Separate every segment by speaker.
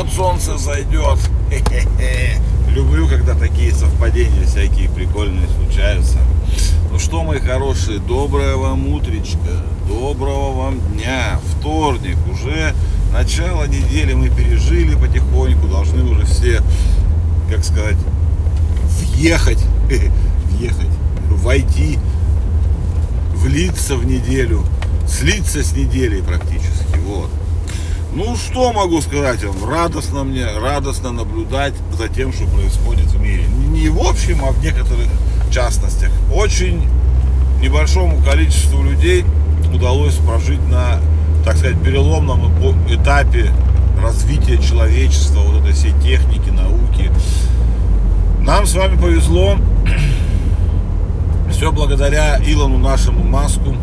Speaker 1: вот солнце зайдет. Люблю, когда такие совпадения всякие прикольные случаются. Ну что, мои хорошие, доброе вам утречко, доброго вам дня. Вторник, уже начало недели мы пережили потихоньку, должны уже все, как сказать, въехать, въехать, войти, влиться в неделю, слиться с неделей практически, вот. Ну, что могу сказать вам? Радостно мне, радостно наблюдать за тем, что происходит в мире. Не в общем, а в некоторых частностях. Очень небольшому количеству людей удалось прожить на, так сказать, переломном этапе развития человечества, вот этой всей техники, науки. Нам с вами повезло. Все благодаря Илону нашему Маску.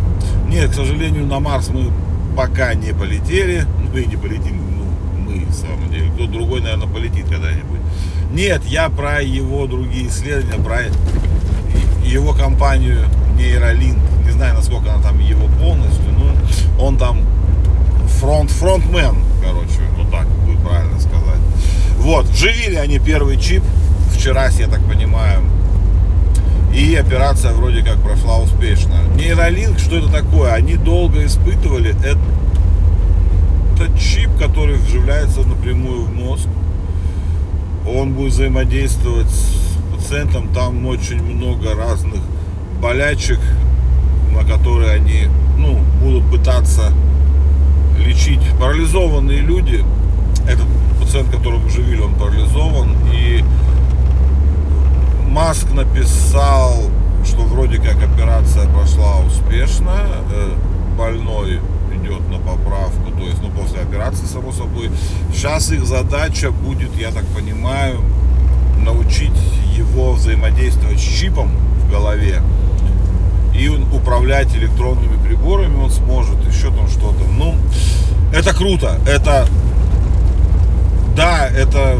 Speaker 1: Нет, к сожалению, на Марс мы пока не полетели. Ну и не полетим, ну, мы, в самом деле. Кто другой, наверное, полетит когда-нибудь. Нет, я про его другие исследования, про его компанию Нейролинк. Не знаю, насколько она там его полностью, но он там фронт, фронтмен, короче, вот так будет правильно сказать. Вот, вживили они первый чип вчера, я так понимаю, и операция вроде как прошла успешно. Нейролинк, что это такое? Они долго испытывали. Это чип, который вживляется напрямую в мозг. Он будет взаимодействовать с пациентом. Там очень много разных болячек, на которые они ну, будут пытаться лечить. Парализованные люди, этот пациент, которого вживили, он парализован. И Маск написал, что вроде как операция прошла успешно, э, больной идет на поправку, то есть, ну, после операции, само собой. Сейчас их задача будет, я так понимаю, научить его взаимодействовать с чипом в голове и управлять электронными приборами он сможет, еще там что-то. Ну, это круто, это, да, это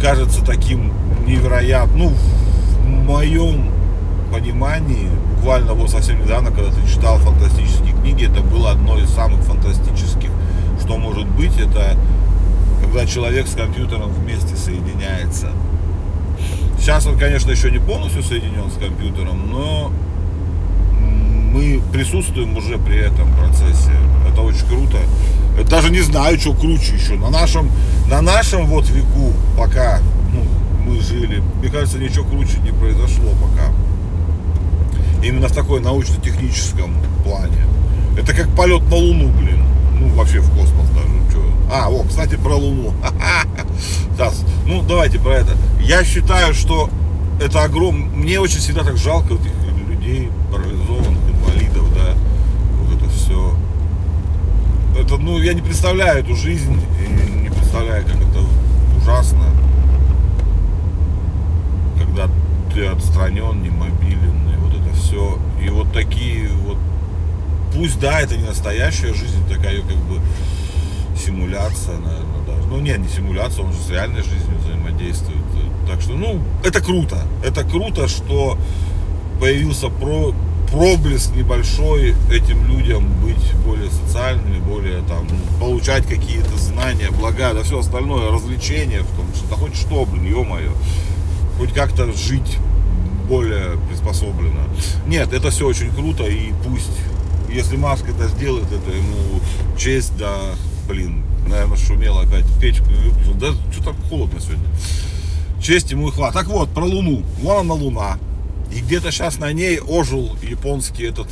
Speaker 1: кажется таким невероятным, ну, в моем понимании, буквально вот совсем недавно, когда ты читал фантастические книги, это было одно из самых фантастических, что может быть, это когда человек с компьютером вместе соединяется. Сейчас он, конечно, еще не полностью соединен с компьютером, но мы присутствуем уже при этом процессе. Это очень круто. Даже не знаю, что круче еще. На нашем, на нашем вот веку пока мы жили. Мне кажется, ничего круче не произошло пока. Именно в такой научно-техническом плане. Это как полет на Луну, блин. Ну, вообще в космос даже. Что? А, о, кстати, про Луну. Сейчас. Ну, давайте про это. Я считаю, что это огром... Мне очень всегда так жалко этих людей, парализованных, инвалидов, да. Вот это все. Это, ну, я не представляю эту жизнь, не представляю, как это ужасно когда ты отстранен, не мобилен, и вот это все. И вот такие вот, пусть да, это не настоящая жизнь, такая как бы симуляция, наверное, даже. Ну нет, не симуляция, он же с реальной жизнью взаимодействует. Так что, ну, это круто. Это круто, что появился про, проблеск небольшой этим людям быть более социальными, более там, получать какие-то знания, блага, да все остальное, развлечения в том, что да хоть что, блин, ё-моё хоть как-то жить более приспособленно. Нет, это все очень круто и пусть, если Маск это сделает, это ему честь, да, блин, наверное, шумело опять печку, да, что так холодно сегодня. Честь ему и хват. Так вот, про Луну. Вон она Луна. И где-то сейчас на ней ожил японский этот,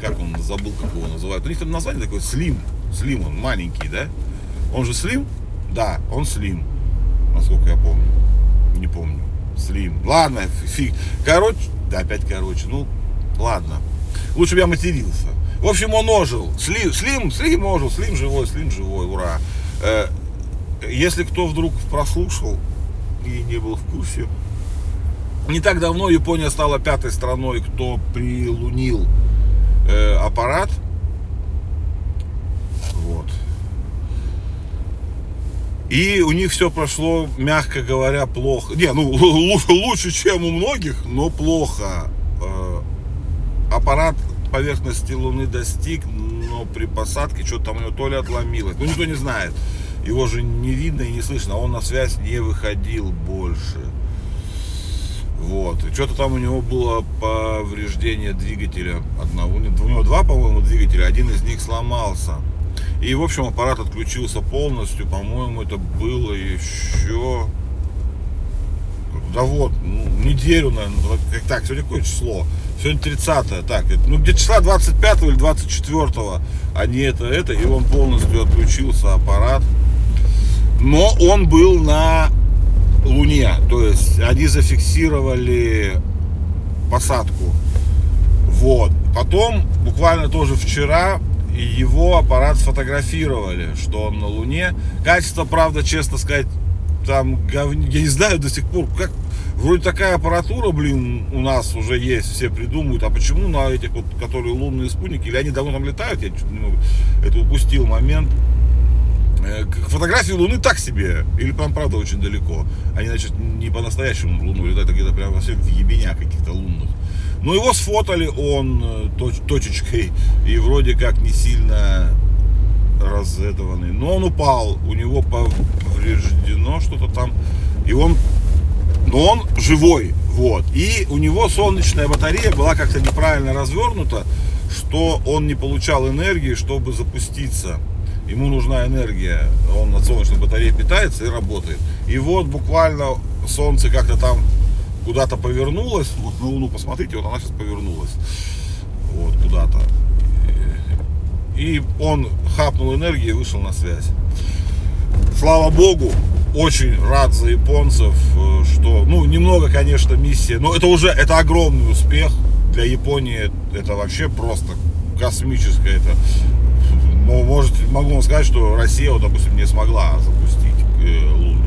Speaker 1: как он, забыл, как его называют. У них там название такое, Слим. Слим, он маленький, да? Он же Слим? Да, он Слим, насколько я помню. Не помню. Слим. Ладно, фиг. Короче, да опять короче, ну, ладно. Лучше бы я матерился. В общем, он ожил. Слим, Слим, Слим ожил, Слим живой, Слим живой, ура. Э, если кто вдруг прослушал и не был в курсе, не так давно Япония стала пятой страной, кто прилунил э, аппарат И у них все прошло, мягко говоря, плохо. Не, ну лучше, чем у многих, но плохо. Э, аппарат поверхности Луны достиг, но при посадке что-то там у него то ли отломилось. Ну, никто не знает. его же не видно и не слышно, он на связь не выходил больше. Вот. Что-то там у него было повреждение двигателя одного, у него два, по-моему, двигателя, один из них сломался. И, в общем, аппарат отключился полностью, по-моему, это было еще да вот, ну, неделю, наверное, так, сегодня какое число? Сегодня 30 так, ну где числа 25 или 24 а не это, это, и он полностью отключился, аппарат. Но он был на Луне, то есть они зафиксировали посадку. Вот. Потом, буквально тоже вчера, его аппарат сфотографировали, что он на Луне. Качество, правда, честно сказать, там, я не знаю до сих пор, как Вроде такая аппаратура, блин, у нас уже есть, все придумывают, а почему на этих вот, которые лунные спутники, или они давно там летают, я чуть немного это упустил момент. Э, фотографии Луны так себе, или прям правда очень далеко. Они, значит, не по-настоящему Луну летают, а где-то прям вообще в ебенях каких-то лунных. Но его сфотали он э, точ, точечкой и вроде как не сильно разэтованный. Но он упал, у него повреждено что-то там. И он но он живой, вот. И у него солнечная батарея была как-то неправильно развернута, что он не получал энергии, чтобы запуститься. Ему нужна энергия, он от солнечной батареи питается и работает. И вот буквально солнце как-то там куда-то повернулось, вот на Луну посмотрите, вот она сейчас повернулась, вот куда-то. И он хапнул энергию и вышел на связь. Слава Богу, очень рад за японцев, э, что, ну, немного, конечно, миссия, но это уже, это огромный успех. Для Японии, это вообще просто космическое, это, может, могу вам сказать, что Россия, вот, допустим, не смогла запустить э, сих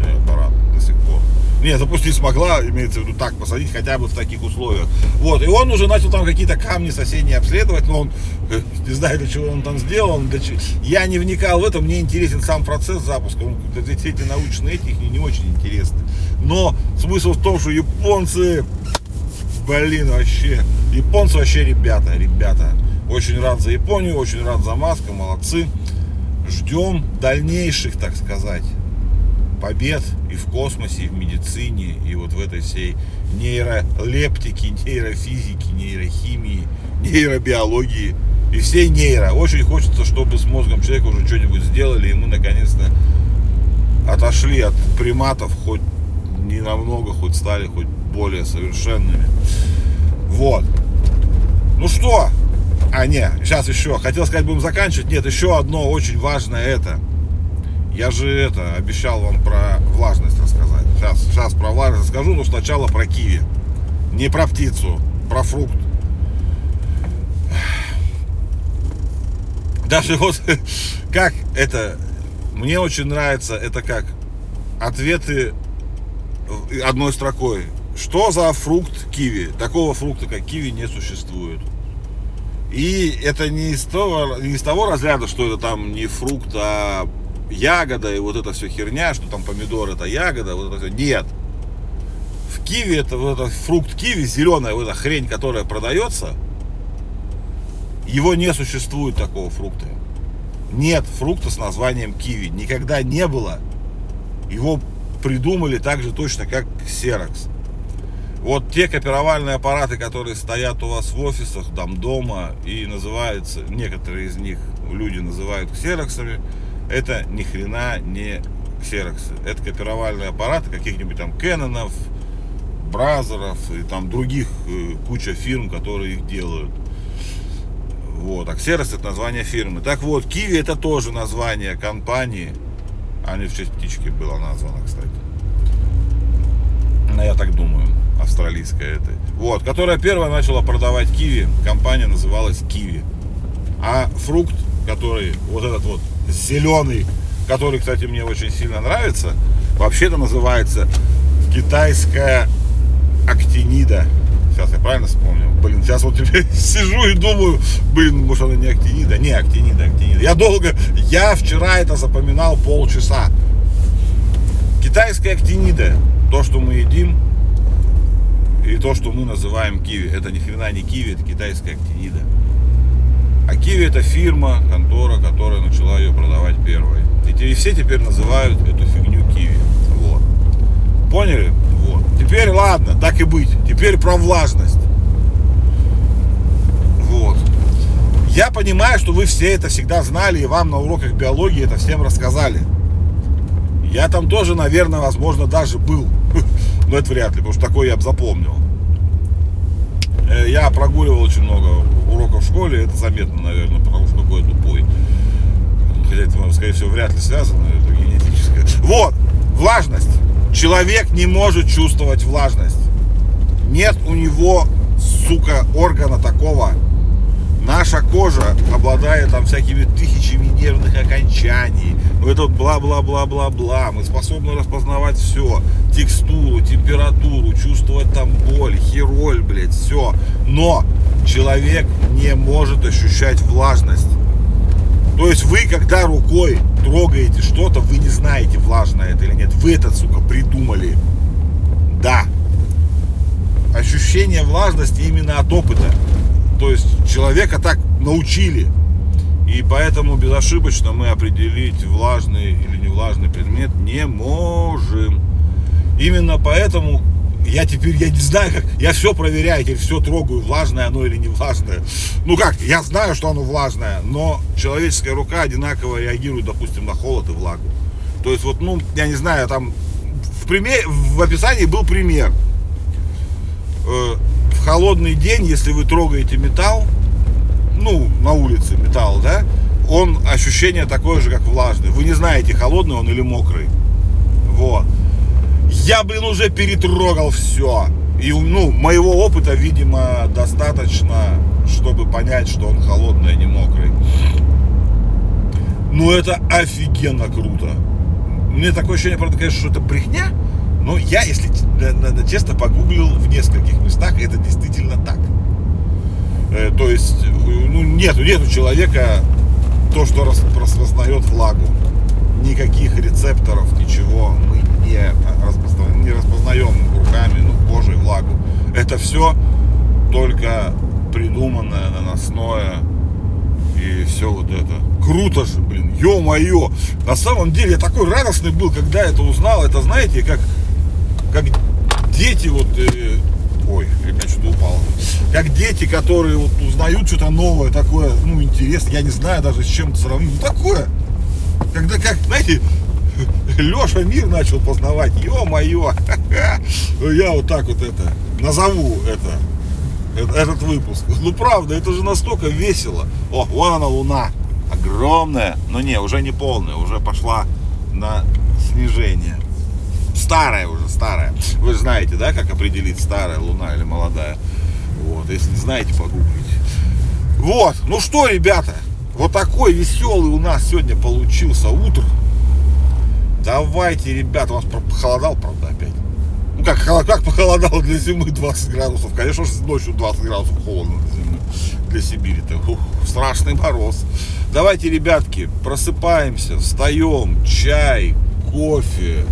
Speaker 1: пор. Не, запустить смогла, имеется в виду так, посадить хотя бы в таких условиях. Вот, и он уже начал там какие-то камни соседние обследовать, но он, э, не знаю, для чего он там сделал, для чего. я не вникал в это, мне интересен сам процесс запуска, он, все эти научные эти не очень интересны. Но смысл в том, что японцы, блин, вообще, японцы вообще ребята, ребята. Очень рад за Японию, очень рад за Маска, молодцы. Ждем дальнейших, так сказать, побед и в космосе, и в медицине, и вот в этой всей нейролептике, нейрофизике, нейрохимии, нейробиологии и всей нейро. Очень хочется, чтобы с мозгом человека уже что-нибудь сделали, и мы наконец-то отошли от приматов, хоть не намного, хоть стали хоть более совершенными. Вот. Ну что? А, не, сейчас еще. Хотел сказать, будем заканчивать. Нет, еще одно очень важное это – я же это обещал вам про влажность рассказать. Сейчас, сейчас про влажность расскажу, но сначала про киви. Не про птицу, про фрукт. Даже вот как это, мне очень нравится, это как ответы одной строкой. Что за фрукт киви? Такого фрукта, как киви, не существует. И это не из того, не из того разряда, что это там не фрукт, а ягода и вот эта все херня, что там помидор это ягода, вот это все. Нет. В киви это вот этот фрукт киви, зеленая вот эта хрень, которая продается, его не существует такого фрукта. Нет фрукта с названием киви. Никогда не было. Его придумали так же точно, как Xerox. Вот те копировальные аппараты, которые стоят у вас в офисах, там дома, и называются, некоторые из них люди называют ксероксами, это ни хрена не ксероксы. Это копировальные аппараты каких-нибудь там Кэнонов, Бразеров и там других э, куча фирм, которые их делают. Вот. А Xerox это название фирмы. Так вот, Kiwi это тоже название компании. А не в честь птички было названо, кстати. Ну, я так думаю, австралийская это. Вот, которая первая начала продавать киви, компания называлась Kiwi. А фрукт, который, вот этот вот зеленый, который, кстати, мне очень сильно нравится, вообще-то называется китайская актинида. Сейчас я правильно вспомнил? Блин, сейчас вот теперь сижу и думаю, блин, может она не актинида? Не, актинида, актинида. Я долго, я вчера это запоминал полчаса. Китайская актинида, то, что мы едим, и то, что мы называем киви. Это ни хрена не киви, это китайская актинида. А Киви это фирма, контора, которая начала ее продавать первой. И все теперь называют эту фигню киви. Вот. Поняли? Вот. Теперь ладно, так и быть. Теперь про влажность. Вот. Я понимаю, что вы все это всегда знали, и вам на уроках биологии это всем рассказали. Я там тоже, наверное, возможно, даже был. Но это вряд ли, потому что такое я бы запомнил. Э, я прогуливал очень много уроков в школе, это заметно, наверное, потому что какой тупой. Хотя это, скорее всего, вряд ли связано, это генетическое. Вот, влажность. Человек не может чувствовать влажность. Нет у него, сука, органа такого. Наша кожа обладает там всякими тысячами нервных окончаний. Ну это бла-бла-бла-бла-бла. Мы способны распознавать все. Текстуру, температуру, чувствовать там боль, хероль, блядь, все. Но человек не может ощущать влажность. То есть вы, когда рукой трогаете что-то, вы не знаете, влажное это или нет. Вы это, сука, придумали. Да. Ощущение влажности именно от опыта. То есть человека так научили. И поэтому безошибочно мы определить влажный или невлажный предмет не можем. Именно поэтому я теперь, я не знаю, как, я все проверяю, теперь все трогаю, влажное оно или не влажное. Ну как, я знаю, что оно влажное, но человеческая рука одинаково реагирует, допустим, на холод и влагу. То есть вот, ну, я не знаю, там в, пример, в описании был пример. Холодный день, если вы трогаете металл, ну, на улице металл, да, он ощущение такое же, как влажный. Вы не знаете, холодный он или мокрый. Вот. Я, блин, уже перетрогал все. И, ну, моего опыта, видимо, достаточно, чтобы понять, что он холодный, а не мокрый. Ну, это офигенно круто. Мне такое ощущение, правда, конечно, что это брехня, но я, если честно, погуглил в нескольких местах, это действительно так. Э, то есть, ну, нету, нету человека, то, что распознает влагу. Никаких рецепторов, ничего мы не, распознаем, не распознаем руками, ну, кожей влагу. Это все только придуманное, наносное и все вот это. Круто же, блин, ё-моё. На самом деле я такой радостный был, когда это узнал. Это, знаете, как, как дети вот... Э, ой, я что-то упало. Как дети, которые вот узнают что-то новое, такое, ну, интересно. Я не знаю даже с чем сравнить. Ну, такое. Когда, как, знаете, Леша мир начал познавать, ё-моё, я вот так вот это, назову это, этот выпуск. Ну правда, это же настолько весело. О, вон она луна, огромная, но не, уже не полная, уже пошла на снижение. Старая уже, старая. Вы же знаете, да, как определить старая луна или молодая. Вот, если не знаете, погуглите. Вот, ну что, ребята, вот такой веселый у нас сегодня получился утро. Давайте, ребята, у нас похолодал, правда, опять. Ну как, как похолодало для зимы 20 градусов. Конечно же, ночью 20 градусов холодно для зимы. Для Сибири-то. Страшный мороз. Давайте, ребятки, просыпаемся, встаем, чай, кофе,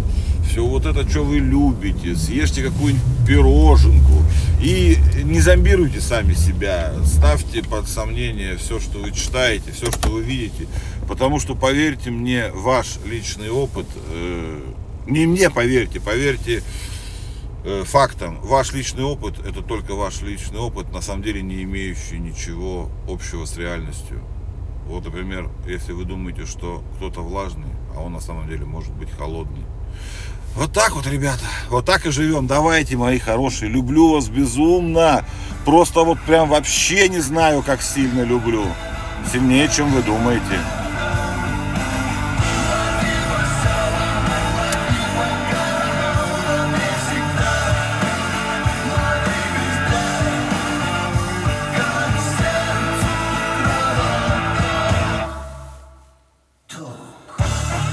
Speaker 1: все вот это, что вы любите, съешьте какую-нибудь пироженку. И не зомбируйте сами себя, ставьте под сомнение все, что вы читаете, все, что вы видите, потому что, поверьте мне, ваш личный опыт, э, не мне поверьте, поверьте э, фактам, ваш личный опыт, это только ваш личный опыт, на самом деле не имеющий ничего общего с реальностью. Вот, например, если вы думаете, что кто-то влажный, а он на самом деле может быть холодный, вот так вот, ребята, вот так и живем. Давайте, мои хорошие, люблю вас безумно. Просто вот прям вообще не знаю, как сильно люблю. Сильнее, чем вы думаете.